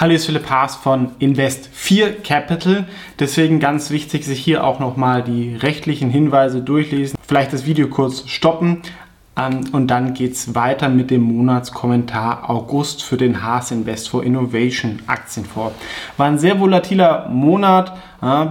Hallo, ist Philipp Haas von Invest4 Capital. Deswegen ganz wichtig, sich hier auch nochmal die rechtlichen Hinweise durchlesen. Vielleicht das Video kurz stoppen, und dann geht es weiter mit dem Monatskommentar August für den Haas Invest for Innovation Aktienfonds. War ein sehr volatiler Monat.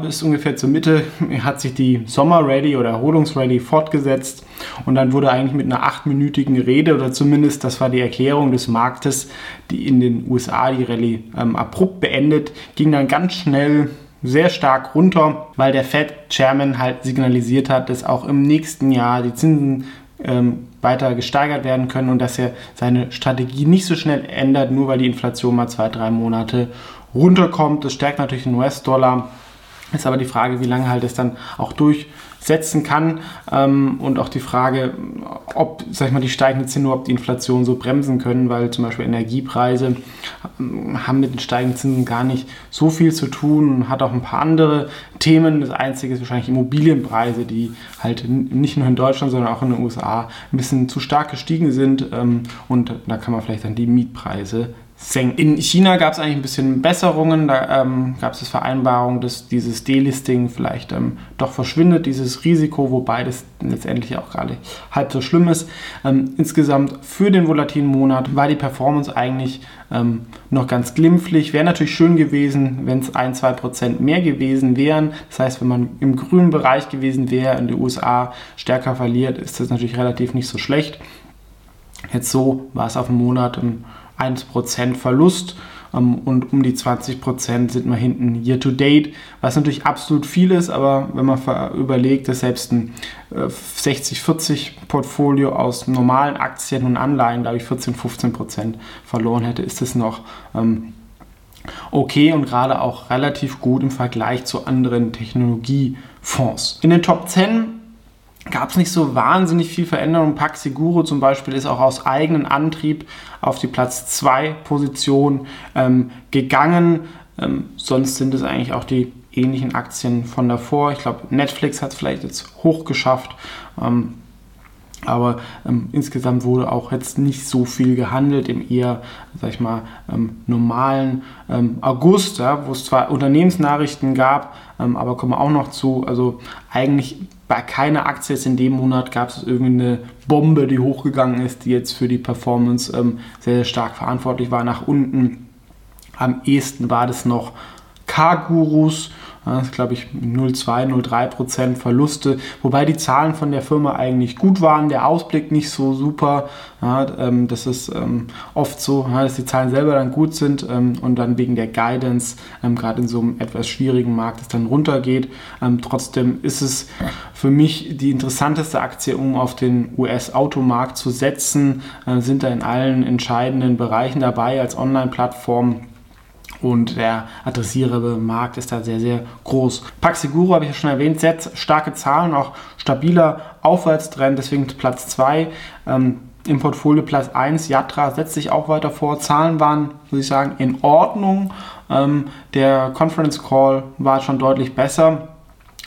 bis ungefähr zur Mitte hat sich die Sommer-Ready oder Erholungsready fortgesetzt. Und dann wurde eigentlich mit einer achtminütigen Rede oder zumindest das war die Erklärung des Marktes, die in den USA die Rallye ähm, abrupt beendet, ging dann ganz schnell sehr stark runter, weil der Fed-Chairman halt signalisiert hat, dass auch im nächsten Jahr die Zinsen ähm, weiter gesteigert werden können und dass er seine Strategie nicht so schnell ändert, nur weil die Inflation mal zwei, drei Monate runterkommt. Das stärkt natürlich den US-Dollar. Ist aber die Frage, wie lange halt es dann auch durchsetzen kann. Ähm, und auch die Frage, ob, sag ich mal, die steigenden Zinsen überhaupt die Inflation so bremsen können, weil zum Beispiel Energiepreise ähm, haben mit den steigenden Zinsen gar nicht so viel zu tun. Und hat auch ein paar andere Themen. Das einzige ist wahrscheinlich Immobilienpreise, die halt nicht nur in Deutschland, sondern auch in den USA ein bisschen zu stark gestiegen sind. Ähm, und da kann man vielleicht dann die Mietpreise senken. In China gab es eigentlich ein bisschen Besserungen. Da ähm, gab es das Vereinbarung, dass dieses Delisting vielleicht ähm, doch verschwindet, dieses Risiko, wobei das letztendlich auch gerade halb so schlimm ist. Ähm, insgesamt für den volatilen Monat war die Performance eigentlich ähm, noch ganz glimpflich. Wäre natürlich schön gewesen, wenn es ein, zwei Prozent mehr gewesen wären. Das heißt, wenn man im grünen Bereich gewesen wäre, in den USA stärker verliert, ist das natürlich relativ nicht so schlecht. Jetzt so war es auf dem Monat. Ähm, 1% Verlust ähm, und um die 20% sind wir hinten year to date, was natürlich absolut viel ist, aber wenn man überlegt, dass selbst ein 60-40 äh, Portfolio aus normalen Aktien und Anleihen, glaube ich, 14-15% verloren hätte, ist es noch ähm, okay und gerade auch relativ gut im Vergleich zu anderen Technologiefonds. In den Top 10 gab es nicht so wahnsinnig viel Veränderung. Paxiguro zum Beispiel ist auch aus eigenem Antrieb auf die Platz 2 Position ähm, gegangen. Ähm, sonst sind es eigentlich auch die ähnlichen Aktien von davor. Ich glaube, Netflix hat es vielleicht jetzt hochgeschafft. Ähm, aber ähm, insgesamt wurde auch jetzt nicht so viel gehandelt im eher, sag ich mal, ähm, normalen ähm, August, ja, wo es zwar Unternehmensnachrichten gab, ähm, aber kommen wir auch noch zu. Also eigentlich bei keiner Aktie in dem Monat gab es irgendeine Bombe, die hochgegangen ist, die jetzt für die Performance ähm, sehr, sehr stark verantwortlich war. Nach unten am ehesten war das noch K-Gurus das ist, glaube ich, 0,2, 0,3 Prozent Verluste, wobei die Zahlen von der Firma eigentlich gut waren, der Ausblick nicht so super. Ja, ähm, das ist ähm, oft so, dass die Zahlen selber dann gut sind ähm, und dann wegen der Guidance, gerade in so einem etwas schwierigen Markt, es dann runtergeht. Trotzdem ist es für mich die interessanteste Aktie, um auf den US-Automarkt zu setzen, äh, sind da in allen entscheidenden Bereichen dabei als Online-Plattform und der adressierende Markt ist da sehr, sehr groß. Paxiguro habe ich ja schon erwähnt, sehr starke Zahlen, auch stabiler Aufwärtstrend, deswegen Platz 2. Ähm, Im Portfolio Platz 1, Yatra setzt sich auch weiter vor. Zahlen waren, muss ich sagen, in Ordnung. Ähm, der Conference Call war schon deutlich besser.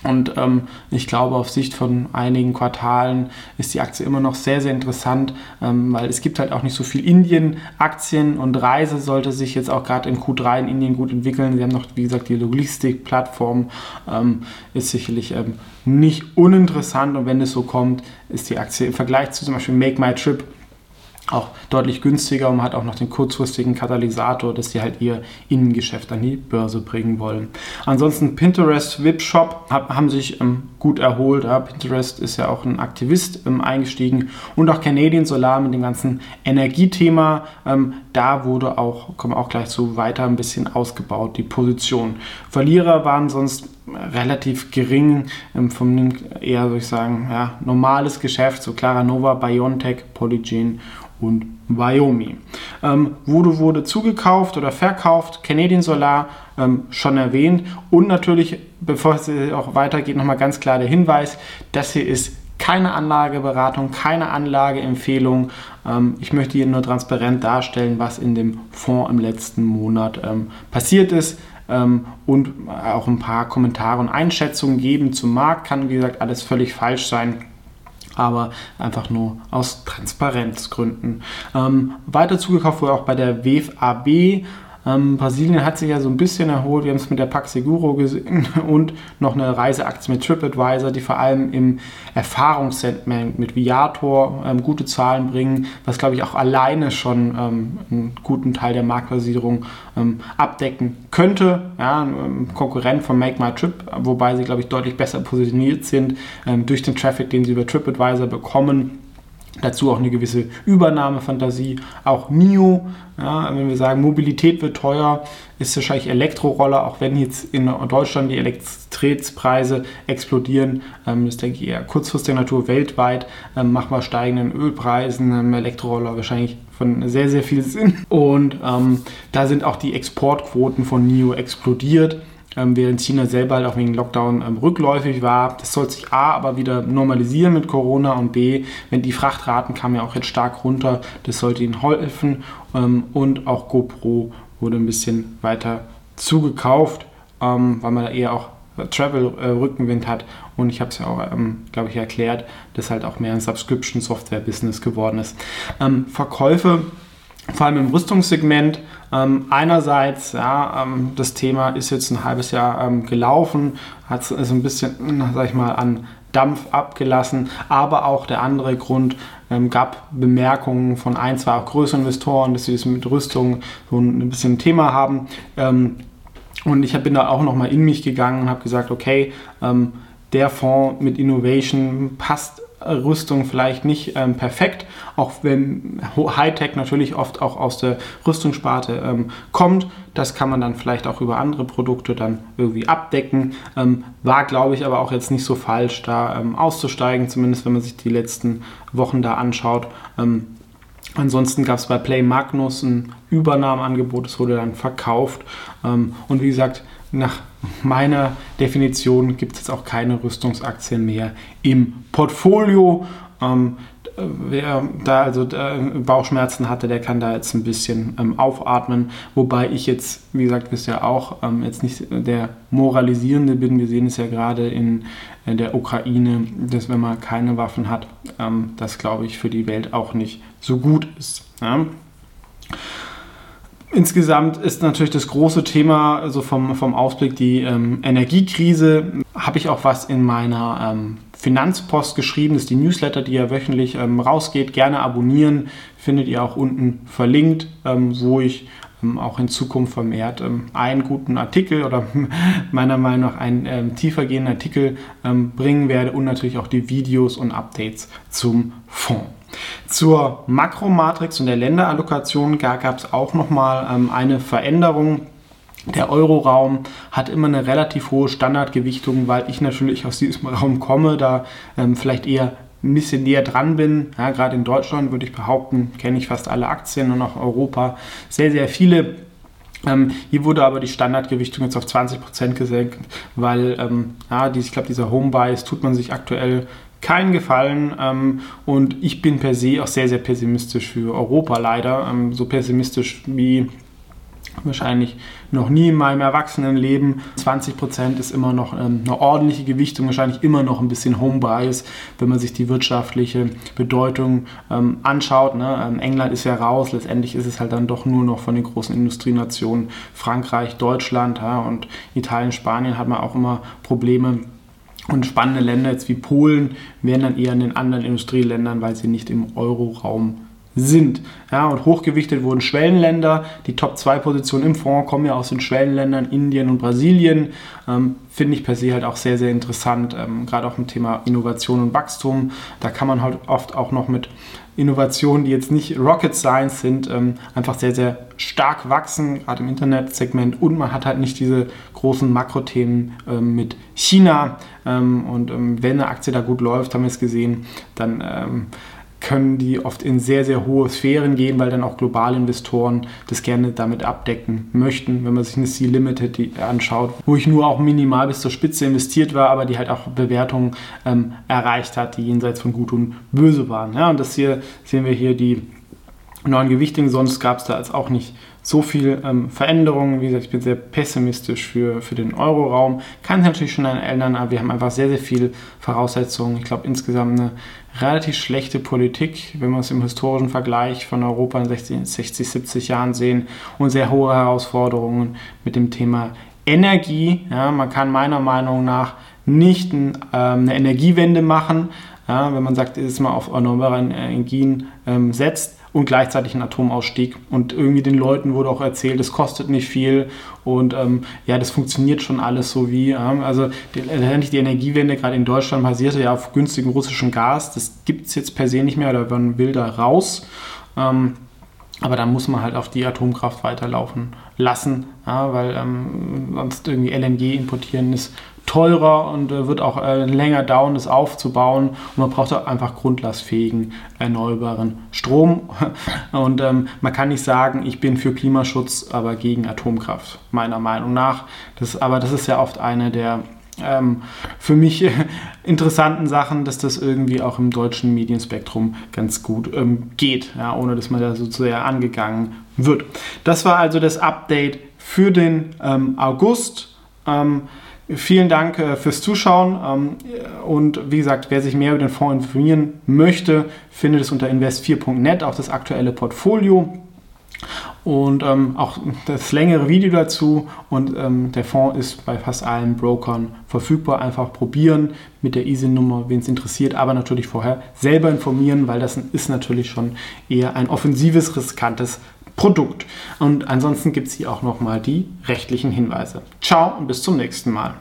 Und ähm, ich glaube, auf Sicht von einigen Quartalen ist die Aktie immer noch sehr, sehr interessant, ähm, weil es gibt halt auch nicht so viel Indien-Aktien und Reise sollte sich jetzt auch gerade in Q3 in Indien gut entwickeln. Sie haben noch, wie gesagt, die Logistik-Plattform ähm, ist sicherlich ähm, nicht uninteressant und wenn es so kommt, ist die Aktie im Vergleich zu zum Beispiel Make My Trip auch deutlich günstiger und hat auch noch den kurzfristigen Katalysator, dass sie halt ihr Innengeschäft an die Börse bringen wollen. Ansonsten Pinterest, Webshop haben sich ähm, gut erholt. Ja, Pinterest ist ja auch ein Aktivist ähm, eingestiegen und auch Canadian Solar mit dem ganzen Energiethema. Ähm, da wurde auch, kommen wir auch gleich zu, weiter ein bisschen ausgebaut, die Position. Verlierer waren sonst relativ gering ähm, vom eher, würde ich sagen, ja, normales Geschäft, so Claranova, Biontech, Polygen und Wyoming. Ähm, wurde, wurde zugekauft oder verkauft, Canadian Solar ähm, schon erwähnt und natürlich, bevor es auch weitergeht, nochmal ganz klar der Hinweis, das hier ist keine Anlageberatung, keine Anlageempfehlung. Ähm, ich möchte hier nur transparent darstellen, was in dem Fonds im letzten Monat ähm, passiert ist ähm, und auch ein paar Kommentare und Einschätzungen geben zum Markt. Kann, wie gesagt, alles völlig falsch sein aber einfach nur aus Transparenzgründen. Ähm, weiter zugekauft wurde auch bei der WFAB Ähm, Brasilien hat sich ja so ein bisschen erholt. Wir haben es mit der Pax Seguro gesehen und noch eine Reiseaktie mit TripAdvisor, die vor allem im Erfahrungssegment mit Viator ähm, gute Zahlen bringen, was glaube ich auch alleine schon ähm, einen guten Teil der Marktbasierung ähm, abdecken könnte. Ja, ein Konkurrent von Make My Trip, wobei sie glaube ich deutlich besser positioniert sind ähm, durch den Traffic, den sie über TripAdvisor bekommen Dazu auch eine gewisse Übernahmefantasie. Auch NIO, ja, wenn wir sagen, Mobilität wird teuer, ist wahrscheinlich Elektroroller, auch wenn jetzt in Deutschland die Elektrizitätspreise explodieren. Ähm, das denke ich eher kurzfristiger Natur weltweit. Ähm, machen wir steigenden Ölpreisen, ähm, Elektroroller wahrscheinlich von sehr, sehr viel Sinn. Und ähm, da sind auch die Exportquoten von NIO explodiert ähm, während China selber halt auch wegen Lockdown ähm, rückläufig war. Das soll sich A aber wieder normalisieren mit Corona und B, wenn die Frachtraten kamen ja auch jetzt stark runter, das sollte ihnen helfen ähm, und auch GoPro wurde ein bisschen weiter zugekauft, ähm, weil man da eher auch Travel-Rückenwind äh, hat und ich habe es ja auch, ähm, glaube ich, erklärt, dass halt auch mehr ein Subscription-Software-Business geworden ist. Ähm, Verkäufe vor allem im Rüstungssegment. Ähm, einerseits, ja, ähm, das Thema ist jetzt ein halbes Jahr ähm, gelaufen, hat so ein bisschen, sag ich mal, an Dampf abgelassen, aber auch der andere Grund ähm, gab Bemerkungen von ein, zwei auch größeren Investoren, dass sie das mit Rüstung so ein, bisschen ein Thema haben. Ähm, und ich bin da auch nochmal in mich gegangen und habe gesagt, okay, ähm, der Fonds mit Innovation passt Rüstung vielleicht nicht ähm, perfekt, auch wenn Hightech natürlich oft auch aus der Rüstungssparte ähm, kommt. Das kann man dann vielleicht auch über andere Produkte dann irgendwie abdecken. Ähm, war, glaube ich, aber auch jetzt nicht so falsch, da ähm, auszusteigen, zumindest wenn man sich die letzten Wochen da anschaut. Ähm, ansonsten gab es bei Play Magnus ein Übernahmeangebot, das wurde dann verkauft. Ähm, und wie gesagt, nach meiner Definition gibt es jetzt auch keine Rüstungsaktien mehr im Portfolio. Ähm, wer da also äh, Bauchschmerzen hatte, der kann da jetzt ein bisschen ähm, aufatmen. Wobei ich jetzt, wie gesagt, wisst ihr auch, ähm, jetzt nicht der Moralisierende bin. Wir sehen es ja gerade in, in der Ukraine, dass wenn man keine Waffen hat, ähm, das glaube ich für die Welt auch nicht so gut ist. Ja? Insgesamt ist natürlich das große Thema, also vom, vom Ausblick, die ähm, Energiekrise. Habe ich auch was in meiner ähm, Finanzpost geschrieben. Das ist die Newsletter, die ja wöchentlich ähm, rausgeht. Gerne abonnieren. Findet ihr auch unten verlinkt, ähm, wo ich auch in Zukunft vermehrt ähm, einen guten Artikel oder meiner Meinung nach einen tiefergehenden Artikel bringen werde und natürlich auch die Videos und Updates zum Fonds. Zur Makromatrix und der Länderallokation gab es auch nochmal ähm, eine Veränderung. Der Euroraum hat immer eine relativ hohe Standardgewichtung, weil ich natürlich aus diesem Raum komme, da ähm, vielleicht eher ein bisschen näher dran bin. Ja, Gerade in Deutschland würde ich behaupten, kenne ich fast alle Aktien und auch Europa sehr, sehr viele. Ähm, hier wurde aber die Standardgewichtung jetzt auf 20% gesenkt, weil ähm, ja, die, ich glaube, dieser Homebuys tut man sich aktuell keinen Gefallen ähm, und ich bin per se auch sehr, sehr pessimistisch für Europa leider. Ähm, so pessimistisch wie wahrscheinlich noch nie in meinem Erwachsenenleben. 20% ist immer noch ähm, eine ordentliche Gewichtung, wahrscheinlich immer noch ein bisschen Homebias, wenn man sich die wirtschaftliche Bedeutung ähm, anschaut. Ne? Ähm, England ist ja raus, letztendlich ist es halt dann doch nur noch von den großen Industrienationen Frankreich, Deutschland und Italien, Spanien hat man auch immer Probleme und spannende Länder jetzt wie Polen wären dann eher in den anderen Industrieländern, weil sie nicht im Euroraum sind. Ja, und hochgewichtet wurden Schwellenländer. Die Top 2 Positionen im Fonds kommen ja aus den Schwellenländern Indien und Brasilien. Ähm, Finde ich per se halt auch sehr, sehr interessant, ähm, gerade auch im Thema Innovation und Wachstum. Da kann man halt oft auch noch mit Innovationen, die jetzt nicht Rocket Science sind, ähm, einfach sehr, sehr stark wachsen, gerade im Internetsegment. Und man hat halt nicht diese großen Makrothemen ähm, mit China. Ähm, und ähm, wenn eine Aktie da gut läuft, haben wir es gesehen, dann ähm, können die oft in sehr, sehr hohe Sphären gehen, weil dann auch globale Investoren das gerne damit abdecken möchten. Wenn man sich eine C-Limited anschaut, wo ich nur auch minimal bis zur Spitze investiert war, aber die halt auch Bewertungen ähm, erreicht hat, die jenseits von Gut und Böse waren. Ja, und das hier sehen wir hier die neuen Gewichtigen. Sonst gab es da jetzt auch nicht so viel ähm, Veränderungen. Wie gesagt, ich bin sehr pessimistisch für, für den Euroraum. Kann sich natürlich schon ändern, aber wir haben einfach sehr, sehr viele Voraussetzungen. Ich glaube, insgesamt eine relativ schlechte Politik, wenn wir es im historischen Vergleich von Europa in 60, 60 70 Jahren sehen und sehr hohe Herausforderungen mit dem Thema Energie. Ja, man kann meiner Meinung nach nicht ein, ähm, eine Energiewende machen, ja, wenn man sagt, dass man auf erneuerbare Energien ähm, setzt und gleichzeitig einen Atomausstieg. Und irgendwie den Leuten wurde auch erzählt, es kostet nicht viel und ähm, ja, das funktioniert schon alles so wie. Ähm, also letztendlich die Energiewende gerade in Deutschland basierte ja auf günstigem russischen Gas. Das gibt es jetzt per se nicht mehr oder man will da raus. Ähm, aber dann muss man halt auf die Atomkraft weiterlaufen lassen, ja, weil ähm, sonst irgendwie LNG importieren ist teurer und äh, wird auch äh, länger dauern, das aufzubauen. Und man braucht auch einfach grundlastfähigen, erneuerbaren Strom. Und ähm, man kann nicht sagen, ich bin für Klimaschutz, aber gegen Atomkraft, meiner Meinung nach. Das, aber das ist ja oft eine der ähm, für mich interessanten Sachen, dass das irgendwie auch im deutschen Medienspektrum ganz gut ähm, geht, ja, ohne dass man da so sehr angegangen wird. Das war also das Update für den ähm, August. Ähm, vielen Dank äh, fürs Zuschauen ähm, und wie gesagt, wer sich mehr über den Fonds informieren möchte, findet es unter invest4.net, auch das aktuelle Portfolio und ähm, auch das längere Video dazu. Und ähm, der Fonds ist bei fast allen Brokern verfügbar. Einfach probieren mit der ISIN-Nummer, wen es interessiert, aber natürlich vorher selber informieren, weil das ist natürlich schon eher ein offensives, riskantes Produkt. Und ansonsten gibt es hier auch nochmal die rechtlichen Hinweise. Ciao und bis zum nächsten Mal.